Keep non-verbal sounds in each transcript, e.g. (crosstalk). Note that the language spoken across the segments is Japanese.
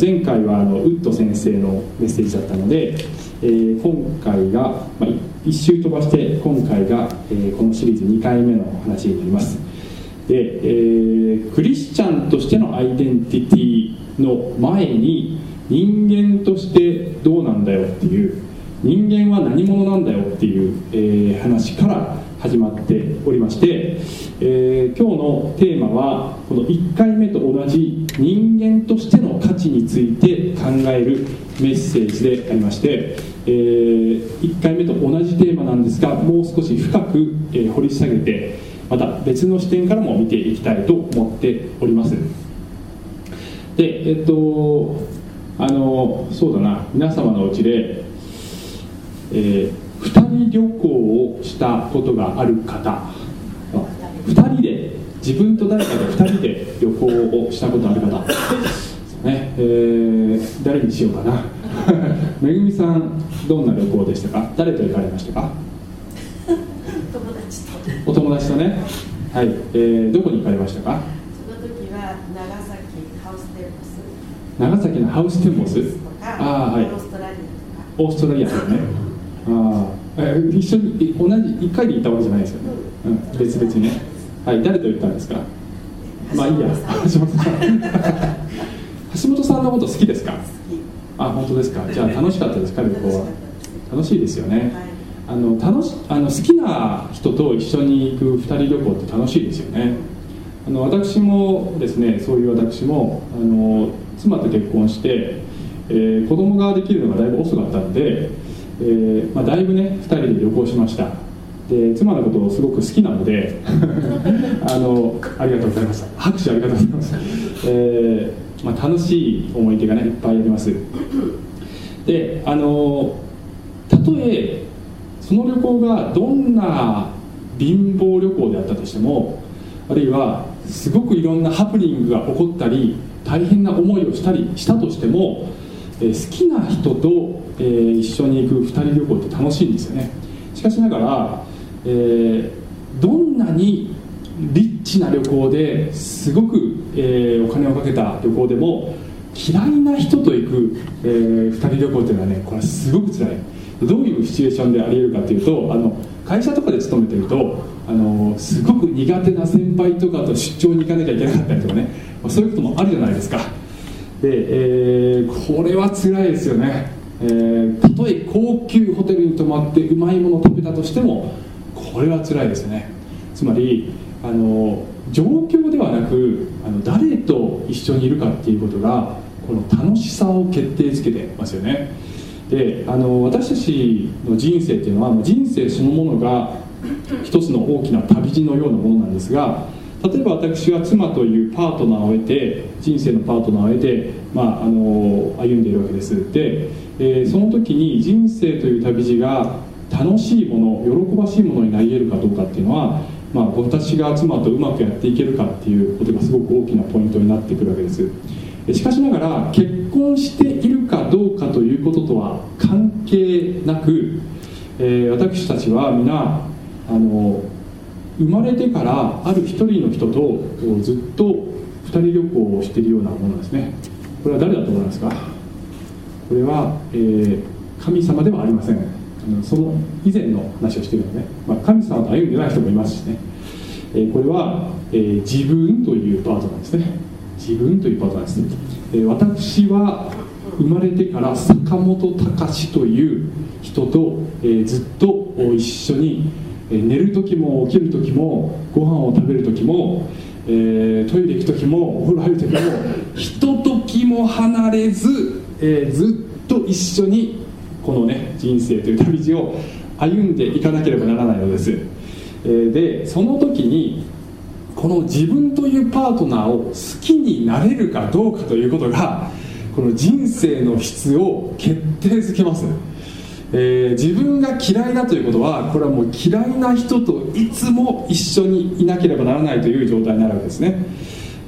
前回はあのウッド先生のメッセージだったので、えー、今回が、まあ、1周飛ばして今回が、えー、このシリーズ2回目の話になります。で、えー、クリスチャンとしてのアイデンティティの前に人間としてどうなんだよっていう人間は何者なんだよっていう、え、話から始まっておりまして、えー、今日のテーマはこの1回目と同じ人間としての価値について考えるメッセージでありまして、えー、1回目と同じテーマなんですがもう少し深く、えー、掘り下げてまた別の視点からも見ていきたいと思っております。でえっとあのそうだな皆様のうちで、えー、2人旅行をしたことがある方。2人で自分と誰かで2人で旅行をしたことある方、ね。えー、誰にしようかな。(laughs) めぐみさんどんな旅行でしたか？誰と行かれましたか？友達と。お友達とね。はい、えー、どこに行かれましたか？その時は長崎ハウステンボス。長崎のハウステンボス？ああはい。オーストラリアとか。オーストラリアとかねああ、えー、一緒に同じ1回で行ったわけじゃないですよね、うん、別々にね。はい誰と行ったんですか？まあいいや。橋本さん。橋本さんのこと好きですか？あ本当ですか。じゃあ楽しかったですか？旅行は。楽しいですよね、あの楽しあの好きな人と一緒に行く2人旅行って楽しいですよね。あの私もですねそういう私もあの妻と結婚して、えー、子供ができるのがだいぶ遅かったので、えーまあ、だいぶね2人で旅行しました。で妻のことをすごく好きなので (laughs) あのありがとうございました。拍手ありがとうございます、えーまあ、楽しい思い出がねいっぱいあります。であのたとえその旅行がどんな貧乏旅行であったとしてもあるいはすごくいろんなハプニングが起こったり大変な思いをしたりしたとしても、えー、好きな人と、えー、一緒に行く2人旅行って楽しいんですよね。しかしながら、えー、どんなにリッチな旅行ですごく、えー、お金をかけた旅行でも嫌いな人と行く、えー、2人旅行っていうのはねこれすごく辛い。どういうシチュエーションでありえるかというとあの会社とかで勤めてるとあのすごく苦手な先輩とかと出張に行かなきゃいけなかったりとかね、そういうこともあるじゃないですか。で、えー、これは辛いですよね、えー、たとえ高級ホテルに泊まってうまいものを食べたとしてもこれは辛いですね。つまりあの状況ではなくあの誰と一緒にいるかっていうことがこの楽しさを決定づけてますよね。であの私たちの人生っていうのは人生そのものが一つの大きな旅路のようなものなんですが例えば私は妻というパートナーを得て人生のパートナーを得て、まあ、あの歩んでいるわけです。で、えー、その時に人生という旅路が楽しいもの喜ばしいものになり得るかどうかっていうのはまあ、私が妻とうまくやっていけるかっていうことがすごく大きなポイントになってくるわけです。しかしながら結婚しているかどうかということとは関係なく、えー、私たちは皆あの生まれてからある一人の人とずっと二人旅行をしているようなものですね。これは誰だと思いますか？これは、えー、神様ではありません。その以前の話をしているので、まあ、神様と歩んでない人もいますしね、えー、これは、えー、自分というパートナーですね。自分というパートナーですね、えー、私は生まれてから坂本隆という人と、えー、ずっと一緒に、え、寝る時も起きる時もご飯を食べる時も、えー、トイレ行く時もお風呂入る時もひとときも離れず、えー、ずっと一緒にこのね人生という旅路を歩んでいかなければならないのです、えー、でその時にこの自分というパートナーを好きになれるかどうかということがこの人生の質を決定づけます、えー、自分が嫌いだということはこれはもう嫌いな人といつも一緒にいなければならないという状態になるわけですね。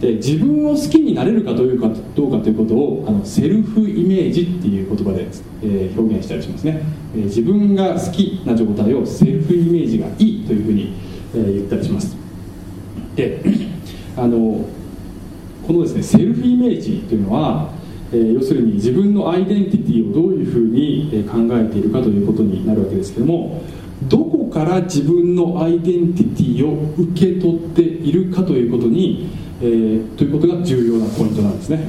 で自分を好きになれるかどうかどうかということをあのセルフイメージっていう言葉で、えー、表現したりしますね、えー、自分が好きな状態をセルフイメージがいいというふうに、えー、言ったりします。であのこのですねセルフイメージというのは、え、要するに自分のアイデンティティをどういうふうに考えているかということになるわけですけどもどこから自分のアイデンティティを受け取っているかということに、えー、ということが重要なポイントなんですね、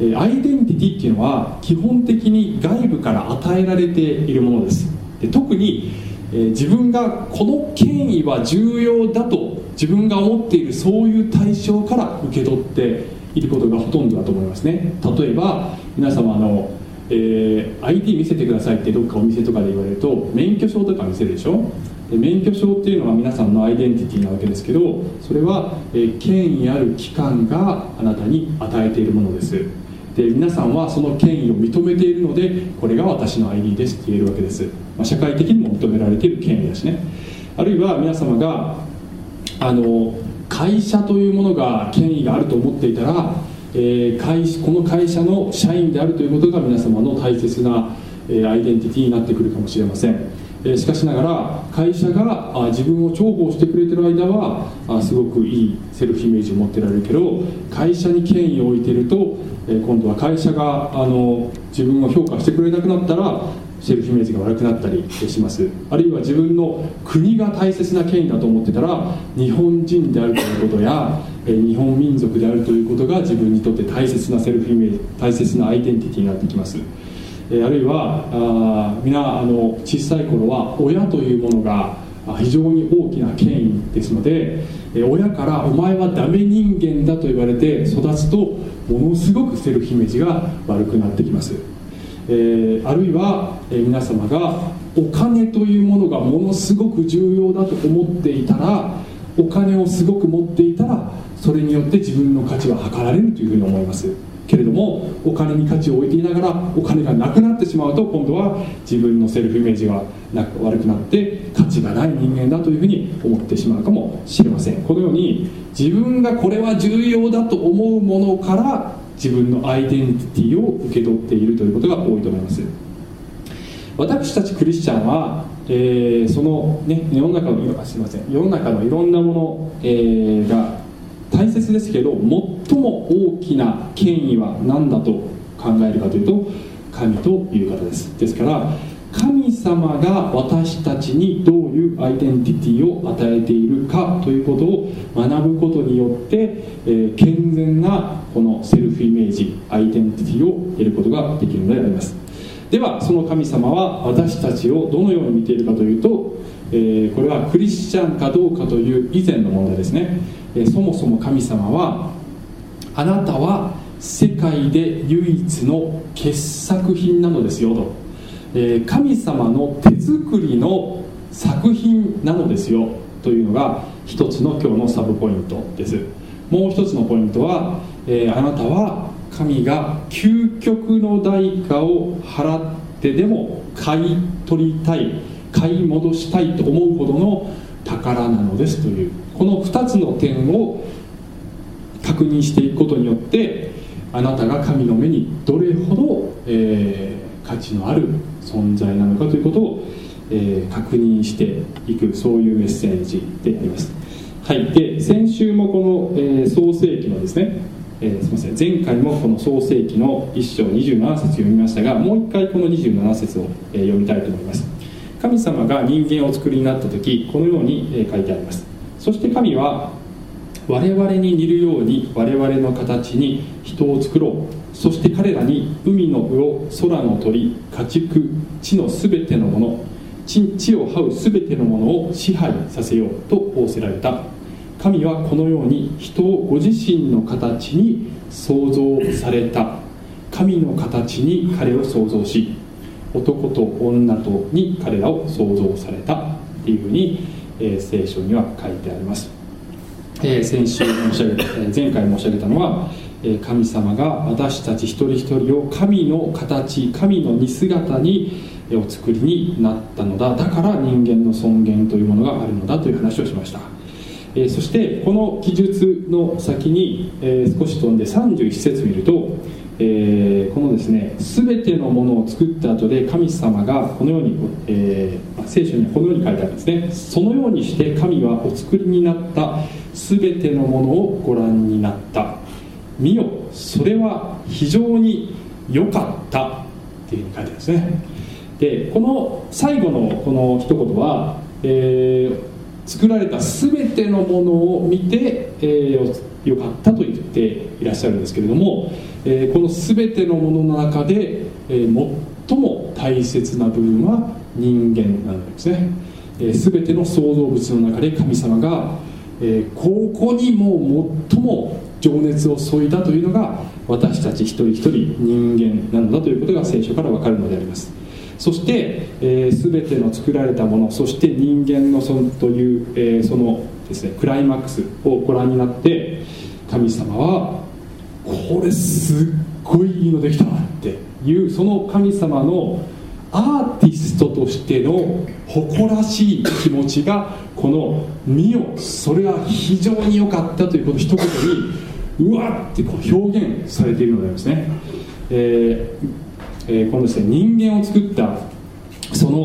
えー、アイデンティティっていうのは基本的に外部から与えられているものです。で特に、えー、自分がこの権威は重要だと自分が思っているそういう対象から受け取っていることがほとんどだと思いますね。例えば皆様のえー、ID 見せてくださいってどっかお店とかで言われると免許証とか見せるでしょ？で免許証っていうのは皆さんのアイデンティティなわけですけどそれは、えー、権威ある機関があなたに与えているものです。で皆さんはその権威を認めているのでこれが私の ID ですって言えるわけです、まあ、社会的にも認められている権威だしね。あるいは皆様があの会社というものが権威があると思っていたらえー、会この会社の社員であるということが皆様の大切な、えー、アイデンティティになってくるかもしれません、えー、しかしながら会社があ自分を重宝してくれてる間はあすごくいいセルフイメージを持ってられるけど会社に権威を置いてると、え今度は会社があの自分を評価してくれなくなったらセルフイメージが悪くなったりします。あるいは自分の国が大切な権威だと思ってたら日本人であるということや日本民族であるということが自分にとって大切なセルフイメージ大切なアイデンティティになってきます。あるいは皆あの小さい頃は親というものが非常に大きな権威ですので親から「お前はダメ人間だ」と言われて育つとものすごくセルフイメージが悪くなってきます。えー、あるいは、えー、皆様がお金というものがものすごく重要だと思っていたらお金をすごく持っていたらそれによって自分の価値は測られるというふうに思います。けれどもお金に価値を置いていながらお金がなくなってしまうと今度は自分のセルフイメージが悪くなって価値がない人間だというふうに思ってしまうかもしれません。このように自分がこれは重要だと思うものから自分のアイデンティティを受け取っているということが多いと思います。私たちクリスチャンは、えー、その、ね、世の中のすいません世の中のいろんなもの、えー、が大切ですけど最も大きな権威は何だと考えるかというと神という方です。ですから神様が私たちにどういうアイデンティティを与えているかということを学ぶことによって、えー、健全なこのセルフイメージアイデンティティを得ることができるのであります。ではその神様は私たちをどのように見ているかというと、えー、これはクリスチャンかどうかという以前の問題ですね、えー、そもそも神様はあなたは世界で唯一の傑作品なのですよと。え神様の手作りの作品なのですよというのが一つの今日のサブポイントです。もう一つのポイントは、えあなたは神が究極の代価を払ってでも買い取りたい買い戻したいと思うほどの宝なのですという。この2つの点を確認していくことによってあなたが神の目にどれほど、えー、価値のある存在なのかということを、えー、確認していくそういうメッセージであります。はい。で先週もこの、えー、創世記のですね、えー、すみません。前回もこの創世記の1章27節読みましたがもう一回この27節を、えー、読みたいと思います。神様が人間を作りになった時このように、えー、書いてあります。そして神は我々に似るように我々の形に人を作ろう。そして彼らに海の魚空の鳥家畜地のすべてのもの地地を這うすべてのものを支配させようと仰せられた。神はこのように人をご自身の形に創造された。神の形に彼を創造し男と女とに彼らを創造された。っていうふうに、えー、聖書には書いてあります、えー、先週申し上げた、えー、前回申し上げたのは神様が私たち一人一人を神の形神の似姿にお作りになったのだ。だから人間の尊厳というものがあるのだという話をしました。そしてこの記述の先に少し飛んで31節見るとえ、このですね全てのものを作った後で神様がこのように、え、聖書にこのように書いてあるんですね。そのようにして神はお作りになった全てのものをご覧になった。見よ。それは非常に良かったっていうふうに書いてあるんですね。でこの最後のこの一言は、えー作られた全てのものを見て、えー、よかったと言っていらっしゃるんですけれども、えー、この全てのものの中で、えー、最も大切な部分は人間なんですね、えー、全ての創造物の中で神様が、えー、ここにも最も情熱を注いだというのが私たち一人一人人間なのだということが聖書から分かるのであります。そして、えー、全ての作られたものそして人間のそのという、えー、そのですねクライマックスをご覧になって神様はこれすっごいいいのできたなっていうその神様のアーティストとしての誇らしい気持ちがこの「見よそれは非常に良かった」というこの一言にうわってこう表現されているのでありますね、えーえー、このですね人間を作ったその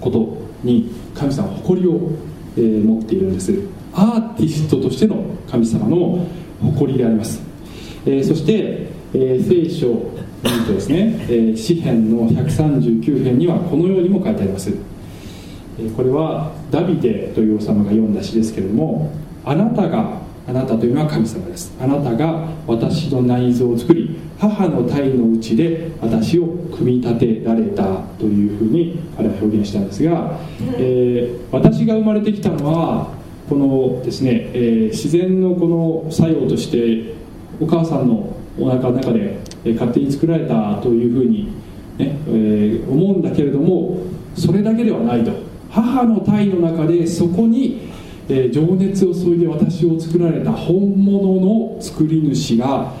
ことに神様誇りを、えー、持っているんです。アーティストとしての神様の誇りであります、えー、そして、えー、聖書を見るとですね、えー、詩篇の139編にはこのようにも書いてあります、えー、これはダビデという王様が読んだ詩ですけれどもあなたがあなたというのは神様です。あなたが私の内臓を作り母の体のうちで私を組み立てられたというふうに彼は表現したんですが、えー、私が生まれてきたのはこのですね、えー、自然のこの作用としてお母さんのお腹の中で勝手に作られたというふうにね、えー、思うんだけれどもそれだけではないと。母の体の中でそこに、えー、情熱を注いで私を作られた本物の作り主が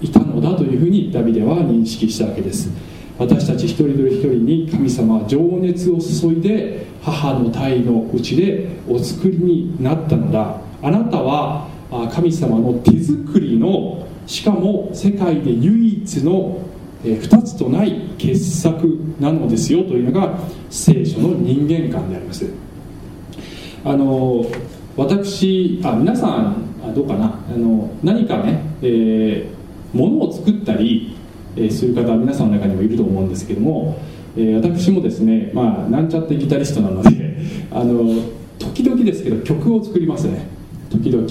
いたのだというふうにダビデは認識したわけです。私たち一人一人に神様は情熱を注いで母の体のうちでお作りになったのだ。あなたは神様の手作りのしかも世界で唯一の2つとない傑作なのですよというのが聖書の人間観であります。あの私あ皆さんどうかな？あの何かね、えーものを作ったり、えー、する方皆さんの中にもいると思うんですけども、えー、私もですね、まあ、なんちゃってギタリストなので (laughs) あの時々ですけど曲を作りますね。時々。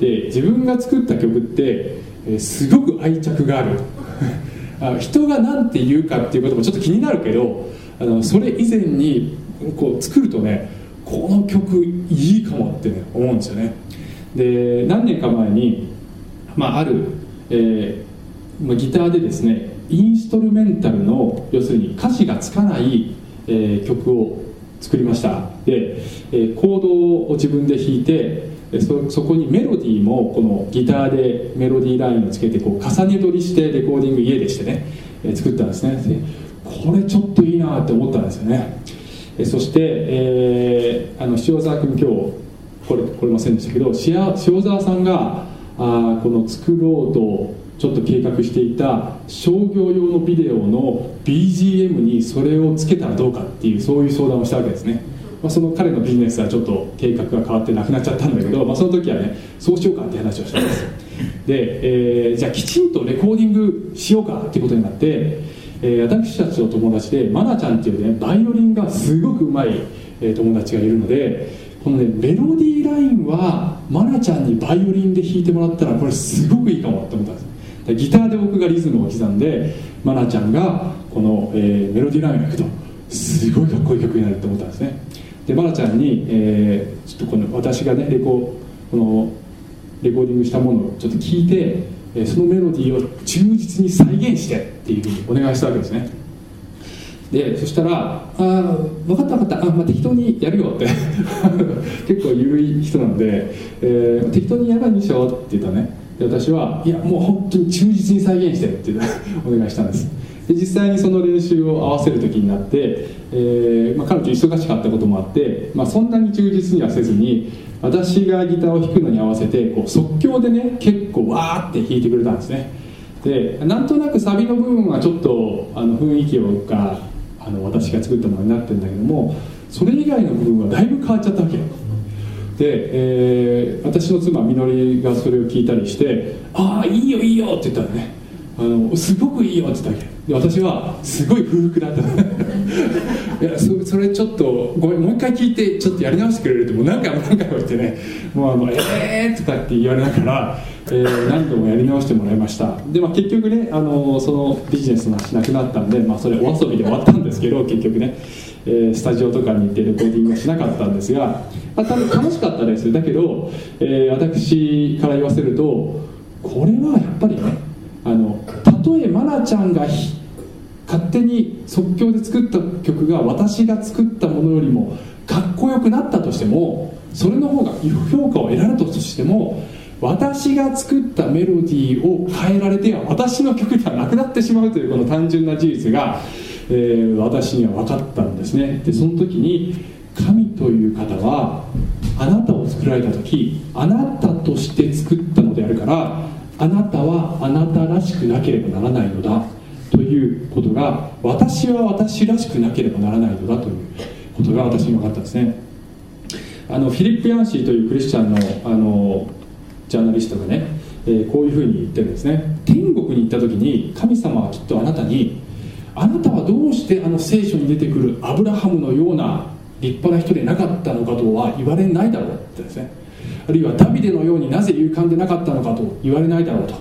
で自分が作った曲って、え、すごく愛着がある。(laughs) あ人が何て言うかっていうこともちょっと気になるけどあのそれ以前にこう作るとねこの曲いいかもって、ね、思うんですよね。で何年か前に、まあ、あるえーまあ、ギターでですねインストルメンタルの要するに歌詞がつかない、えー、曲を作りました。で、えー、コードを自分で弾いてそそこにメロディーもこのギターでメロディーラインをつけてこう重ね取りしてレコーディング家でしてね、えー、作ったんですね。でこれちょっといいなって思ったんですよね。えそして、えー、あの塩沢君今日来れ来れませんでしたけど塩沢さんがあこの作ろうとちょっと計画していた商業用のビデオの BGM にそれをつけたらどうかっていうそういう相談をしたわけですね、まあ、その彼のビジネスはちょっと計画が変わってなくなっちゃったんだけど、まあ、その時はねそうしようかって話をしたんです。で、えー、じゃあきちんとレコーディングしようかっていうことになって、えー、私たちの友達で愛菜ちゃんっていうねバイオリンがすごくうまい、えー、友達がいるのでこのねメロディーラインは愛菜ちゃんにバイオリンで弾いてもらったらこれすごくいいかもって思ったんです。ギターで僕がリズムを刻んで愛菜ちゃんがこの、えー、メロディーラインを弾くとすごいかっこいい曲になると思ったんですね。で愛菜ちゃんに、えー、ちょっとこの私がねレコこのレコーディングしたものをちょっと聞いて、え、そのメロディーを忠実に再現してっていうふうにお願いしたわけですね。でそしたら「ああ分かった分かった。あ、まあ、適当にやるよ」って。(laughs) 結構緩い人なんで、えー、適当にやらんでしょって言ったね。で私はいやもう本当に忠実に再現してってお願いしたんです。で実際にその練習を合わせる時になって、えーまあ、彼女忙しかったこともあって、まあ、そんなに忠実にはせずに私がギターを弾くのに合わせてこう即興でね結構わーって弾いてくれたんですね。でなんとなくサビの部分はちょっとあの雰囲気をがあの私が作ったものになってるんだけどもそれ以外の部分はだいぶ変わっちゃったわけで、えー、私の妻みのりがそれを聞いたりして「ああいいよいいよ」って言ったらね。あのすごくいいよって言ったわけ。で私はすごい不服だった (laughs) いやそそれちょっとごめんもう一回聞いてちょっとやり直してくれるってもう何回も何回も言ってね。もうあのえーとかって言われながら、えー、何度もやり直してもらいました。で、まあ、結局ねあのそのビジネスの話なくなったんで、まあ、それお遊びで終わったんですけど結局ね。えー、スタジオとかに行ってレコーディングはしなかったんですが、まあ、多分楽しかったです。だけど、えー、私から言わせるとこれはやっぱりねあのたとえ愛菜ちゃんが勝手に即興で作った曲が私が作ったものよりもかっこよくなったとしてもそれの方が評価を得られたとしても私が作ったメロディーを変えられては私の曲ではなくなってしまうというこの単純な事実が、えー、私には分かったんですね。でその時に神という方はあなたを作られた時あなたとして作ったのであるからあなたはあなたらしくなければならないのだ。ということが私は私らしくなければならないのだということが私に分かったんですね。あのフィリップ・ヤンシーというクリスチャンのあのジャーナリストがね、えー、こういうふうに言ってるんですね。天国に行った時に神様はきっとあなたにあなたはどうしてあの聖書に出てくるアブラハムのような立派な人でなかったのかとは言われないだろうってですね。あるいはダビデのようになぜ勇敢でなかったのかと言われないだろうと。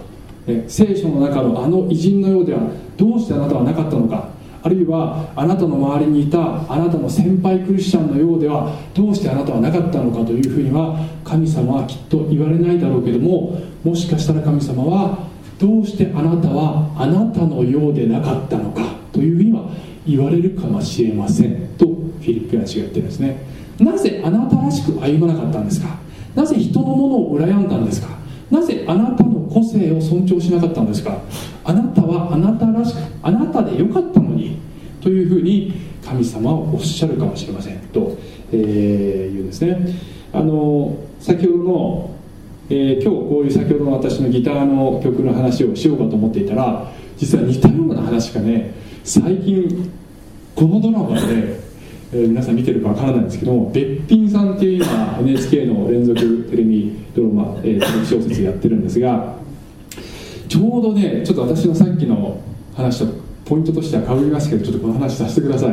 聖書の中のあの偉人のようではどうしてあなたはなかったのか。あるいはあなたの周りにいたあなたの先輩クリスチャンのようではどうしてあなたはなかったのかというふうには神様はきっと言われないだろうけどももしかしたら神様はどうしてあなたはあなたのようでなかったのかというふうには言われるかもしれませんとフィリップヤン氏が言ってるんですね。なぜあなたらしく歩まなかったんですか？なぜ人のものを羨んだんですか？なぜあなたの個性を尊重しなかったんですか？あなたはあなたらしくあなたでよかったのにというふうに神様はおっしゃるかもしれません。と、えー、言うんですね。あの先ほどの、えー、今日こういう先ほどの私のギターの曲の話をしようかと思っていたら実は似たような話がね最近このドラマでえー、皆さん見てるかわからないんですけども「べっぴさん」っていう今 NHK の連続テレビドラマ、えー、小説やってるんですがちょうどねちょっと私のさっきの話とポイントとしてはかぶりますけどちょっとこの話させてください、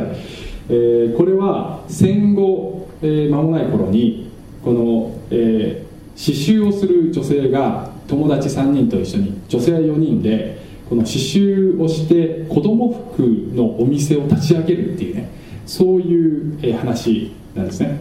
えー、これは戦後、えー、間もない頃にこの、えー、刺繍をする女性が友達3人と一緒に女性4人でこの刺繍をして子供服のお店を立ち上げるっていうねそういう、話なんですね、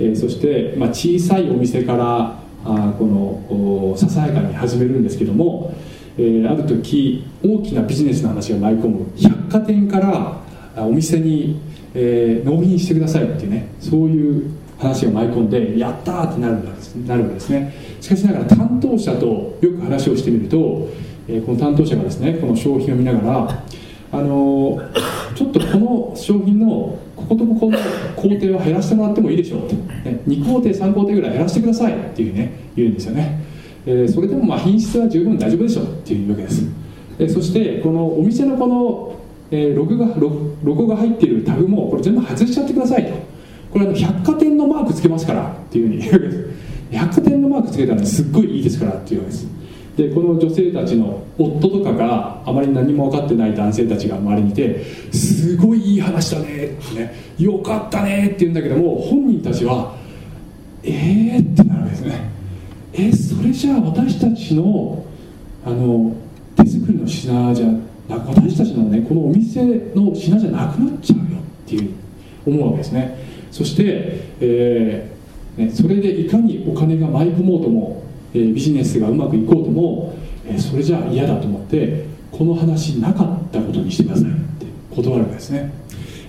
えそして、まあ、小さいお店からあこのささやかに始めるんですけども、えー、ある時大きなビジネスの話が舞い込む。百貨店からお店に、えー、納品してくださいっていうねそういう話が舞い込んでやったーってなるなるわけですね。しかしながら担当者とよく話をしてみると、えー、この担当者がですねこの商品を見ながらあのちょっとこの商品のこことここの工程は減らしてもらってもいいでしょうと、ね、2工程3工程ぐらい減らしてくださいっていうね言うんですよね、えー、それでもまあ品質は十分大丈夫でしょうっていうわけです、えー、そしてこのお店のこの、えー、ログがロロゴが入っているタグもこれ全部外しちゃってくださいと。これあの百貨店のマークつけますからっていうふうに言うわけです。百貨店のマークつけたらすっごいいいですからっていうわけです。でこの女性たちの夫とかがあまり何も分かってない男性たちが周りにいてすごいいい話だねってねよかったねって言うんだけども本人たちはえーってなるわけですね。えそれじゃあ私たちのあの手作りの品じゃなく私たちのねこのお店の品じゃなくなっちゃうよっていう思うわけですね。そして、えーね、それでいかにお金が舞い込もうともえビジネスがうまくいこうとも、えそれじゃ嫌だと思ってこの話なかったことにしてくださいって断るわけですね、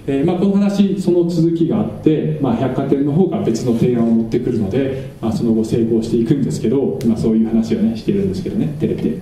えー、まあ、この話その続きがあって、まあ、百貨店の方が別の提案を持ってくるので、まあ、その後成功していくんですけど、まあ、そういう話をねしてるんですけどねテレビで。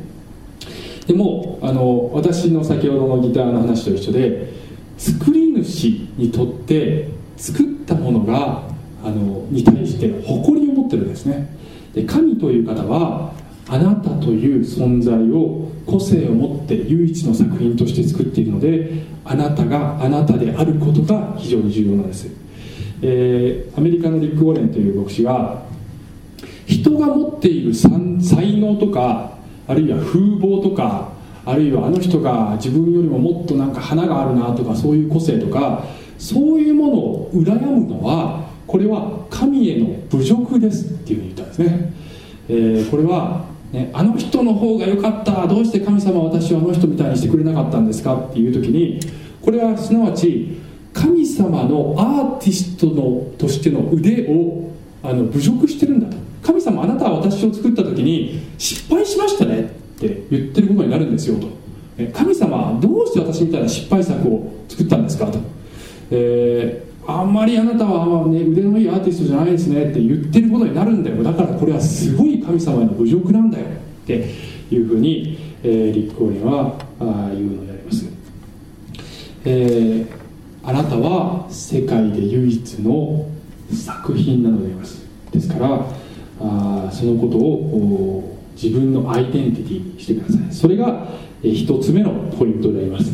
でもあの私の先ほどのギターの話と一緒で作り主にとって作ったものがあのに対して誇りを持ってるんですね。で神という方はあなたという存在を個性を持って唯一の作品として作っているのであなたがあなたであることが非常に重要なんです、えー、アメリカのリック・ウォレンという牧師は人が持っている才能とかあるいは風貌とかあるいはあの人が自分よりももっとなんか花があるなとかそういう個性とかそういうものを羨むのはこれは神への侮辱ですっていうふうに言ったんですね、えー、これは、ね、あの人の方が良かったどうして神様私をあの人みたいにしてくれなかったんですかっていう時にこれはすなわち神様のアーティストのとしての腕をあの侮辱してるんだと。神様あなたは私を作った時に失敗しましたねって言ってることになるんですよと。神様どうして私みたいな失敗作を作ったんですかと、えー、あんまりあなたは、ね、腕のいいアーティストじゃないですねって言ってることになるんだよ。だからこれはすごい神様への侮辱なんだよっていうふうに、えー、立候連はあ言うのであります、えー、あなたは世界で唯一の作品なのであります。ですからあそのことを自分のアイデンティティにしてください。それがえ1つ目のポイントであります、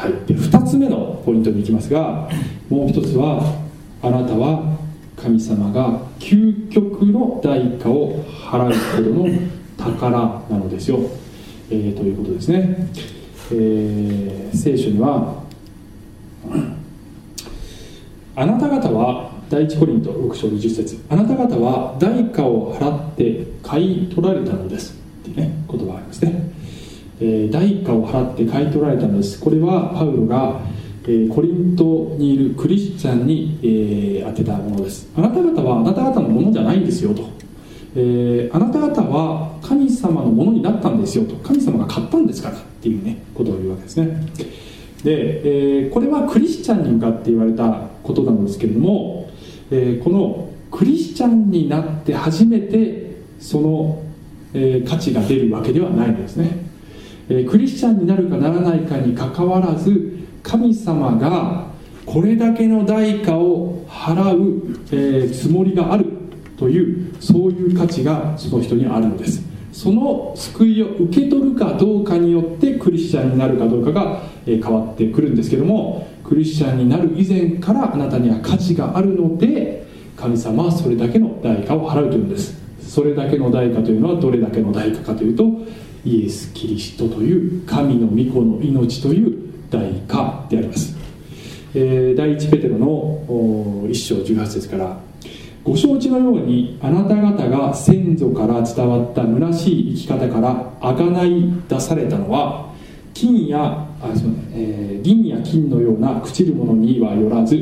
はい、で2つ目のポイントに行きますがもう1つはあなたは神様が究極の代価を払うほどの宝なのですよ、えー、ということですね、えー、聖書にはあなた方は第一コリント6章20節あなた方は代価を払って買い取られたのです。っていうね言葉がありますね、えー、代価を払って買い取られたのです。これはパウロが、え、コリントにいるクリスチャンに、えー、当てたものです。あなた方はあなた方のものじゃないんですよと、えー、あなた方は神様のものになったんですよと。神様が買ったんですからっていうねことを言うわけですね。で、えー、これはクリスチャンに向かって言われたことなんですけれどもえ、このクリスチャンになって初めてその、え、価値が出るわけではないんですね、え、クリスチャンになるかならないかにかかわらず神様がこれだけの代価を払う、えつもりがあるというそういう価値がその人にあるのです。その救いを受け取るかどうかによってクリスチャンになるかどうかが、え変わってくるんですけどもクリスチャンになる以前からあなたには価値があるので神様はそれだけの代それだけの代価というのはどれだけの代価かというとイエス・キリストという神の御子の命という代価であります、えー、第一ペテロの1章18節からご承知のようにあなた方が先祖から伝わった虚しい生き方からあがない出されたのは金やあそう、えー、銀や金のような朽ちるものにはよらず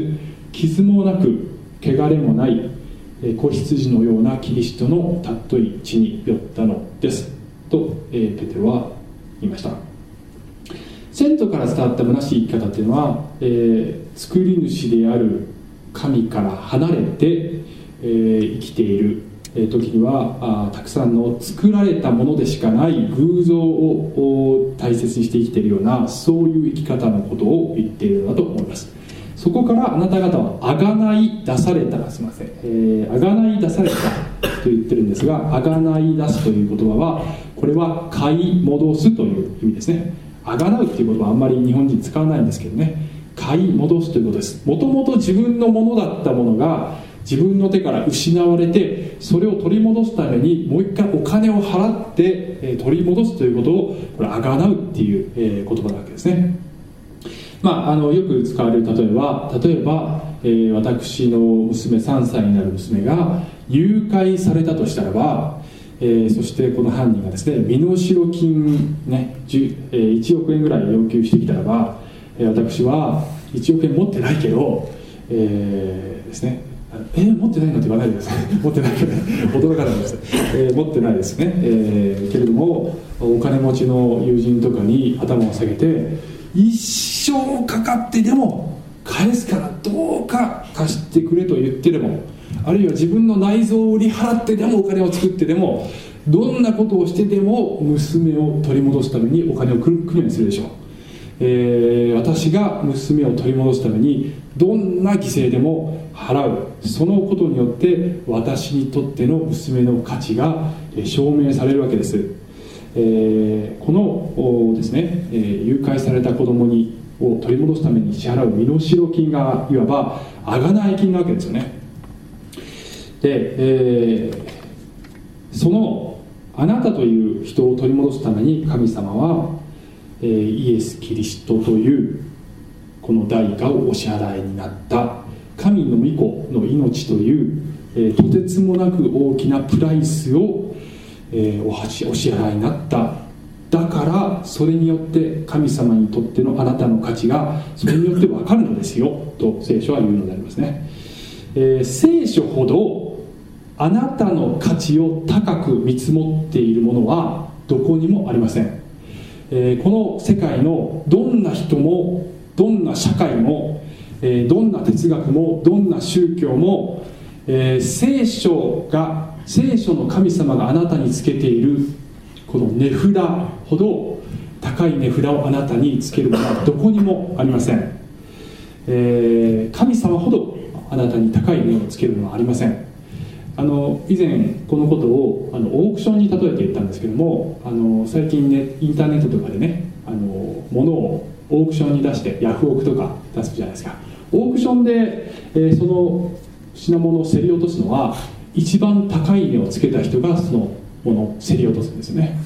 傷もなく汚れもない、子羊のようなキリストの尊い血によったのです。と、え、ペテロは言いました。先祖から伝わった虚しい生き方っていうのは、えー、作り主である神から離れて、えー、生きている時にはあたくさんの作られたものでしかない偶像を大切にして生きているようなそういう生き方のことを言っているのだと思います。そこからあなた方はあがない出されたすみません、えー、あがない出されたと言ってるんですが (laughs) あがない出すという言葉はこれは買い戻すという意味ですね。あがなうっていう言葉はあんまり日本人使わないんですけどね。買い戻すということです。もともと自分のものだったものが自分の手から失われてそれを取り戻すためにもう一回お金を払って、え取り戻すということをこれあがなうっていう、え言葉なわけですねまあ、あのよく使われる例えば例えば、えー、私の娘3歳になる娘が誘拐されたとしたらば、えー、そしてこの犯人がですね身代金、ね1、えー、1億円ぐらい要求してきたらば、えー、私は1億円持ってないけど、えー、ですねえー、持ってないのって言わないでください (laughs) 持ってないけど、ね、驚かないでください、えー、持ってないですね、えー、けれどもお金持ちの友人とかに頭を下げて一生かかってでも返すからどうか貸してくれと言ってでもあるいは自分の内臓を売り払ってでもお金を作ってでもどんなことをしてでも娘を取り戻すためにお金をくるくるようにするでしょう、えー、私が娘を取り戻すためにどんな犠牲でも払う。そのことによって私にとっての娘の価値が証明されるわけです、えー、このですね、えー、誘拐された子供にを取り戻すために支払う身代金がいわば贖い金なわけですよね。で、えー、そのあなたという人を取り戻すために神様は、えーイエス・キリストというこの代価をお支払いになった神の御子の命という、えーとてつもなく大きなプライスを、えーおはしお支払いになった。だからそれによって神様にとってのあなたの価値がそれによって分かるのですよ。と聖書は言うのでありますね、えー聖書ほどあなたの価値を高く見積もっているものはどこにもありません、えーこの世界のどんな人もどんな社会も、えーどんな哲学もどんな宗教も、え聖書が聖書の神様があなたにつけているこの値札ほど高い値札をあなたにつけるものはどこにもありません、えー神様ほどあなたに高い値をつけるのはありません。あの以前このことをあのオークションに例えて言ったんですけどもあの最近ねインターネットとかでねあの物をオークションに出してヤフオクとか出すじゃないですか。オークションで、えーその品物を競り落とすのは一番高い値をつけた人がそのものを競り落とすんですね、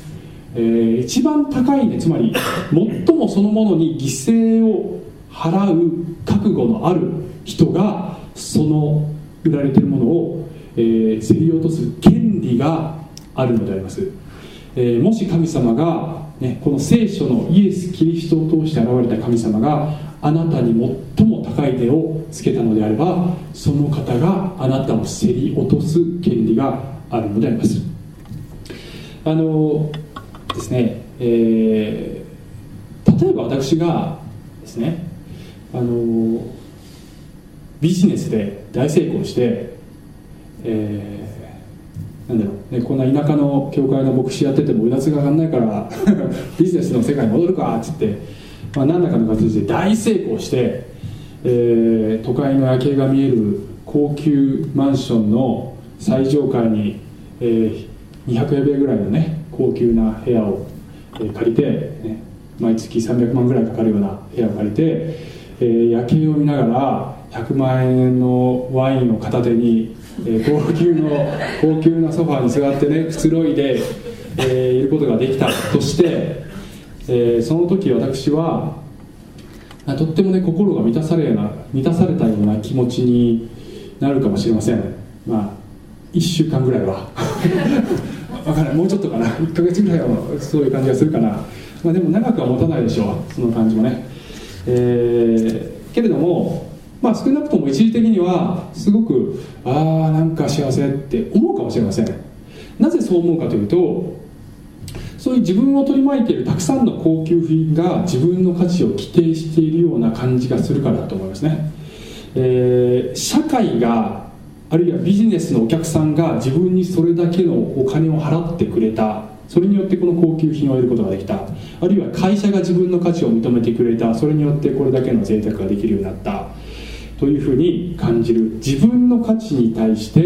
えー一番高い値つまり最もそのものに犠牲を払う覚悟のある人がその売られてるものを、えー競り落とす権利があるのであります、えーもし神様が、ね、この聖書のイエス・キリストを通して現れた神様があなたに最も高い値をつけたのであればその方があなたを競り落とす権利があるのであります。あのですね、えー例えば私がですねあのビジネスで大成功して、えーなんだろうね、こんな田舎の教会の牧師やっててもうだつが上がんないから (laughs) ビジネスの世界に戻るかっつって、まあ、何らかの形で大成功して、えー都会の夜景が見える高級マンションの最上階に、えー200平米ぐらいのね高級な部屋を、えー借りて、ね、毎月300万ぐらいかかるような部屋を借りて、えー夜景を見ながら100万円のワインを片手に、えー高級の (laughs) 高級なソファーに座ってねくつろいで、えーいることができたとして、えーその時私はあとってもね心が満たされな満たされたような気持ちになるかもしれません。まあ1週間ぐらいは。(laughs) 分からないもうちょっとかな。1ヶ月ぐらいはそういう感じがするかな、まあ、でも長くは持たないでしょう。その感じもね。えーけれどもまあ少なくとも一時的にはすごくああなんか幸せって思うかもしれません。なぜそう思うかというとそういう自分を取り巻いているたくさんの高級品が自分の価値を規定しているような感じがするからだと思いますね、えー社会があるいはビジネスのお客さんが自分にそれだけのお金を払ってくれたそれによってこの高級品を得ることができた。あるいは会社が自分の価値を認めてくれたそれによってこれだけの贅沢ができるようになった。というふうに感じる自分の価値に対して、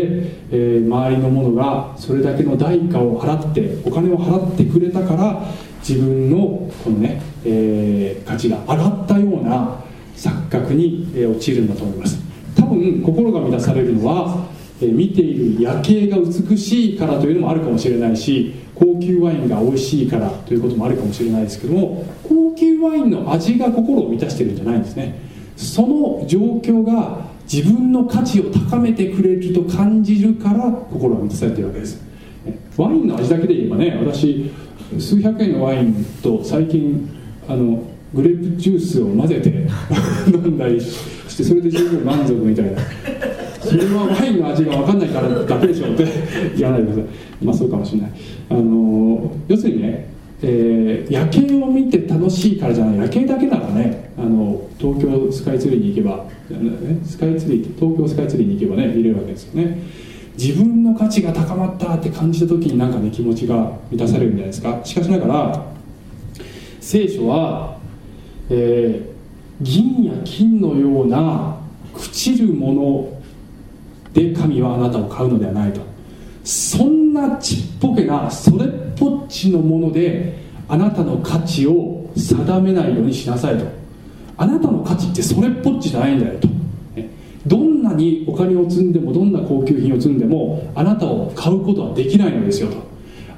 えー周りの者がそれだけの代価を払ってお金を払ってくれたから自分のこのね、えー価値が上がったような錯覚に、えー陥るんだと思います。多分心が満たされるのは、え見ている夜景が美しいからというのもあるかもしれないし高級ワインが美味しいからということもあるかもしれないですけども高級ワインの味が心を満たしてるんじゃないんですね。その状況が自分の価値を高めてくれると感じるから心が満たされているわけです。ワインの味だけで言えばね私数百円のワインと最近あのグレープジュースを混ぜて (laughs) 飲んだりしてそれで十分満足みたいな。それはワインの味が分かんないからだけでしょって言わないでください。まあそうかもしれない。あの要するにね、えー夜景を見て楽しいからじゃない夜景だけならね。あの東京スカイツリーに行けば、ね、スカイツリー東京スカイツリーに行けばね見れるわけですよね。自分の価値が高まったって感じた時になんかね気持ちが満たされるんじゃないですか。しかしながら聖書は、えー銀や金のような朽ちるもので神はあなたを買うのではないと。そんなちっぽけなそれっぽっちのものであなたの価値を定めないようにしなさいと。あなたの価値ってそれっぽっちじゃないんだよと。どんなにお金を積んでもどんな高級品を積んでもあなたを買うことはできないのですよと。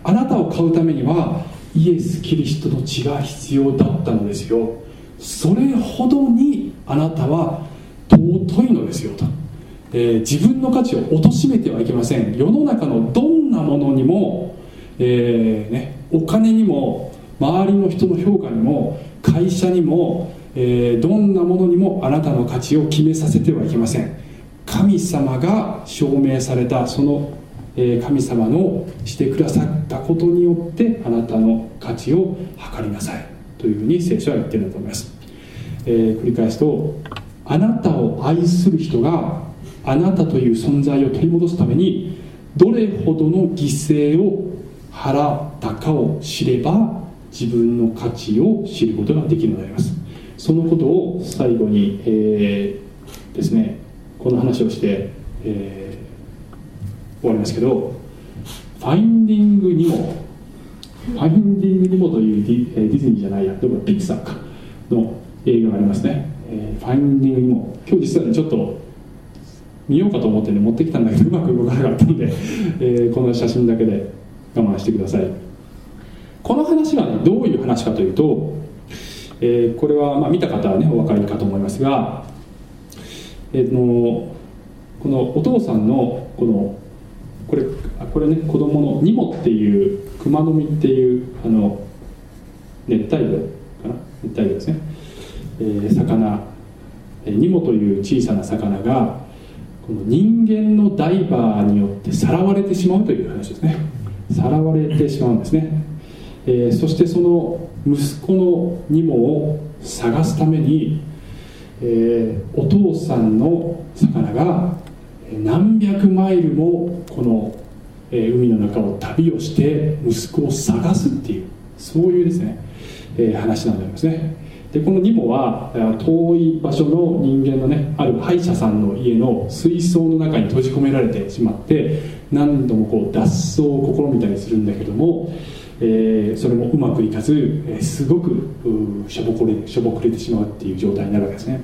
あなたを買うためにはイエス・キリストの血が必要だったのですよ。それほどにあなたは尊いのですよと、えー、自分の価値を貶めてはいけません。世の中のどんなものにも、えーね、お金にも周りの人の評価にも会社にも、えー、どんなものにもあなたの価値を決めさせてはいけません。神様が証明されたそのえ神様のしてくださったことによってあなたの価値を測りなさい。というふうに聖書は言ってるんだと思います、えー、繰り返すとあなたを愛する人があなたという存在を取り戻すためにどれほどの犠牲を払ったかを知れば自分の価値を知ることができるのであります。そのことを最後に、えー、ですねこの話をして、えー、終わりますけどファインディングにもファインディングにもというディディズニーじゃないやでもピクサーかの映画がありますね、えー、ファインディングにも。今日実はねちょっと見ようかと思ってね持ってきたんだけどうまく動かなかったんで、えー、この写真だけで慢してください。この話はねどういう話かというと、えー、これは、まあ、見た方はねお分かりかと思いますが、えー、のこのお父さんのこのこれこれね子供のニモっていう熊の実っていうあの熱帯魚かな？熱帯魚ですね、えー、魚。ニモという小さな魚がこの人間のダイバーによってさらわれてしまうという話ですね。さらわれてしまうんですね、えー、そしてその息子のニモを探すために、えー、お父さんの魚が何百マイルもこの、え、海の中を旅をして息子を探すっていうそういうですね、え、話なんでありますね。でこのニモは遠い場所の人間のねある歯医者さんの家の水槽の中に閉じ込められてしまって何度もこう脱走を試みたりするんだけども、えー、それもうまくいかず、えー、すごくしょぼこれしょぼくれてしまうっていう状態になるわけですね。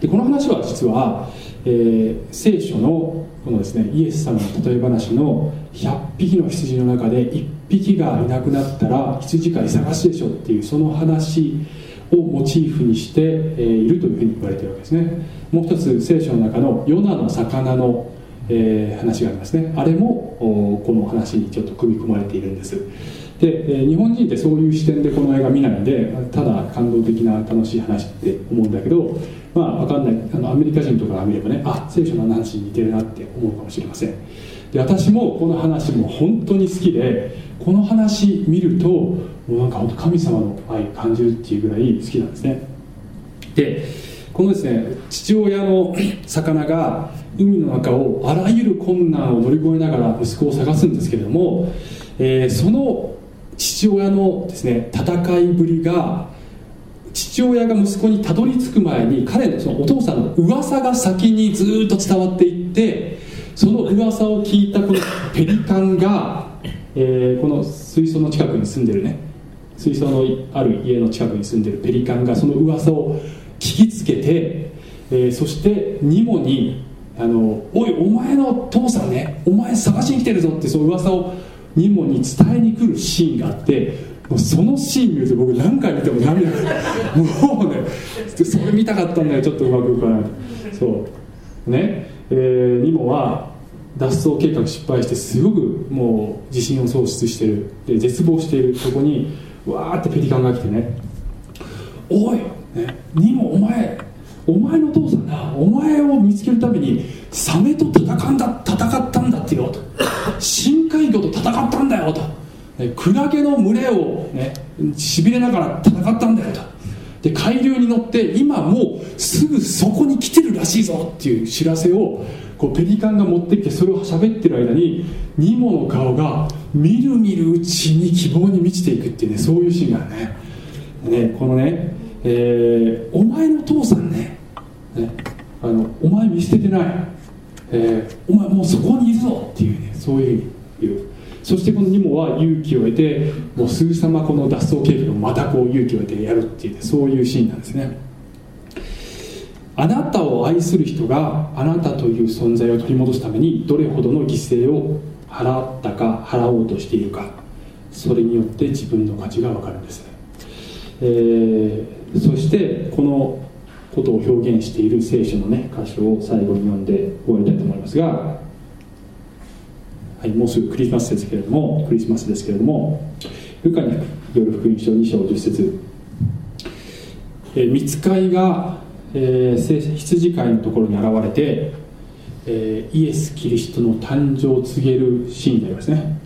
でこの話は実は、えー、聖書のこのですねイエス様の例え話の100匹の羊の中で1匹がいなくなったら羊飼い探しでしょっていうその話をモチーフにしているというふうに言われているわけですね。もう一つ聖書の中のヨナの魚の、えー、話がありますね。あれもこの話にちょっと組み込まれているんです。で、え日本人ってそういう視点でこの映画見ないのでただ感動的な楽しい話って思うんだけどまあ分かんない。あのアメリカ人とかが見ればねあ聖書の話に似てるなって思うかもしれません。で私もこの話も本当に好きでこの話見るともうなんか本当神様の愛感じるっていうぐらい好きなんですね。でこのですね父親の魚が海の中をあらゆる困難を乗り越えながら息子を探すんですけれども、えー、その父親のですね戦いぶりが父親が息子にたどり着く前に彼のそのお父さんの噂が先にずっと伝わっていってその噂を聞いたこのペリカンがえー、この水槽の近くに住んでるね水槽のある家の近くに住んでるペリカンがその噂を聞きつけて、えー、そしてニモにあの「おいお前の父さんねお前探しに来てるぞ」ってその噂をニモに伝えに来るシーンがあってもうそのシーン見ると僕何回見ても涙がもうねそれ見たかったんだよちょっとうまくいかない。そう。ね、えー、ニモは脱走計画失敗してすごくもう自信を喪失してる。で絶望しているそこにわーってペリカンが来てね「おい、ね、にもお前お前の父さんなお前を見つけるためにサメと戦んだ戦ったんだってよ」と「深海魚と戦ったんだよ」と「クラゲの群れをねしびれながら戦ったんだよ」と。で海流に乗って今もうすぐそこに来てるらしいぞっていう知らせをこうペリカンが持ってきてそれを喋ってる間にニモの顔がみるみるうちに希望に満ちていくっていうねそういうシーンがね。ねこのね、えー、お前の父さんね。ね。あのお前見捨ててない、えー、お前もうそこにいるぞっていうねそういうふうに言うそしてこのニモは勇気を得てもうすぐさまこの脱走計画をまたこう勇気を得てやるっていう、ね、そういうシーンなんですね。あなたを愛する人があなたという存在を取り戻すためにどれほどの犠牲を払ったか払おうとしているかそれによって自分の価値が分かるんです、えー、そしてこのことを表現している聖書のね箇所を最後に読んで終わりたいと思いますが、はい、もうすぐクリスマスですけれどもクリスマスですけれどもルカによる福音書2章10節。えー、見つかいが、えー、羊飼いのところに現れて、えー、イエス・キリストの誕生を告げるシーンでありますね、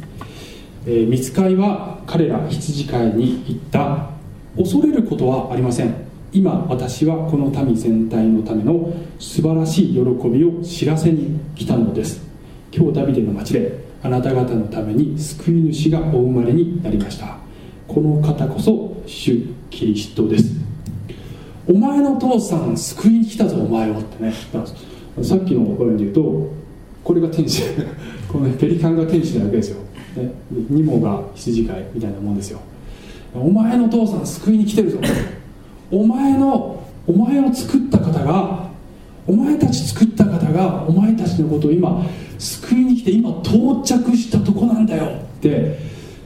えー、見つかいは彼ら羊飼いに言った。恐れることはありません。今私はこの民全体のための素晴らしい喜びを知らせに来たのです。今日ダビデの町であなた方のために救い主がお生まれになりました。この方こそ主キリストです。お前の父さん救いに来たぞお前はってね。さっきの場面で言うとこれが天使。(laughs) この、ペリカンが天使なわけですよ、ね、ニモが羊飼いみたいなもんですよ。お前の父さん救いに来てるぞ。お前のお前を作った方がお前たち作った方がお前たちのことを今救いに来て今到着したとこなんだよ。って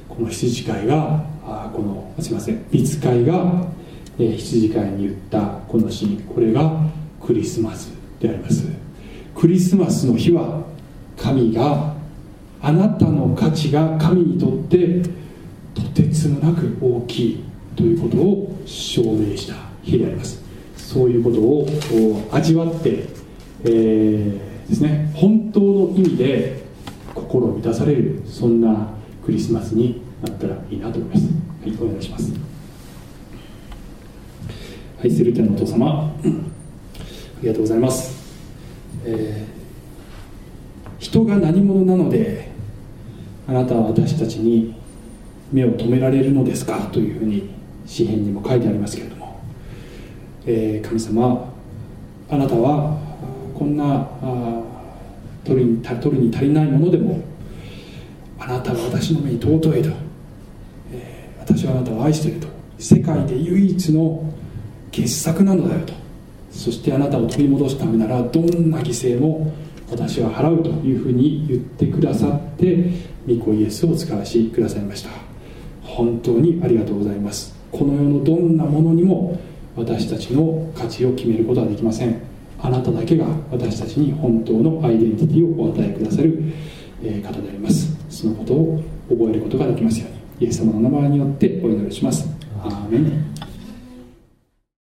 この羊飼いがあこのすいません見つかいがえー、羊飼いに言ったこのシーン。これがクリスマスであります。クリスマスの日は神があなたの価値が神にとってとてつもなく大きいということを証明した日であります。そういうことを味わって、えー、ですね本当の意味で心を満たされるそんなクリスマスになったらいいなと思います。はいお願いします。愛する天のお父様。ありがとうございます、えー、人が何者なのであなたは私たちに目を留められるのですか？というふうに詩篇にも書いてありますけれども、えー、神様あなたはこんな取りに取りに足りないものでもあなたは私の目に尊いと、えー、私はあなたを愛していると。世界で唯一の傑作なのだよと。そしてあなたを取り戻すためならどんな犠牲も私は払うというふうに言ってくださって御子イエスを使わしくださいました。本当にありがとうございます。この世のどんなものにも私たちの価値を決めることはできません。あなただけが私たちに本当のアイデンティティをお与えくださる方であります。そのことを覚えることができますように。イエス様の名前によってお祈りします。アーメン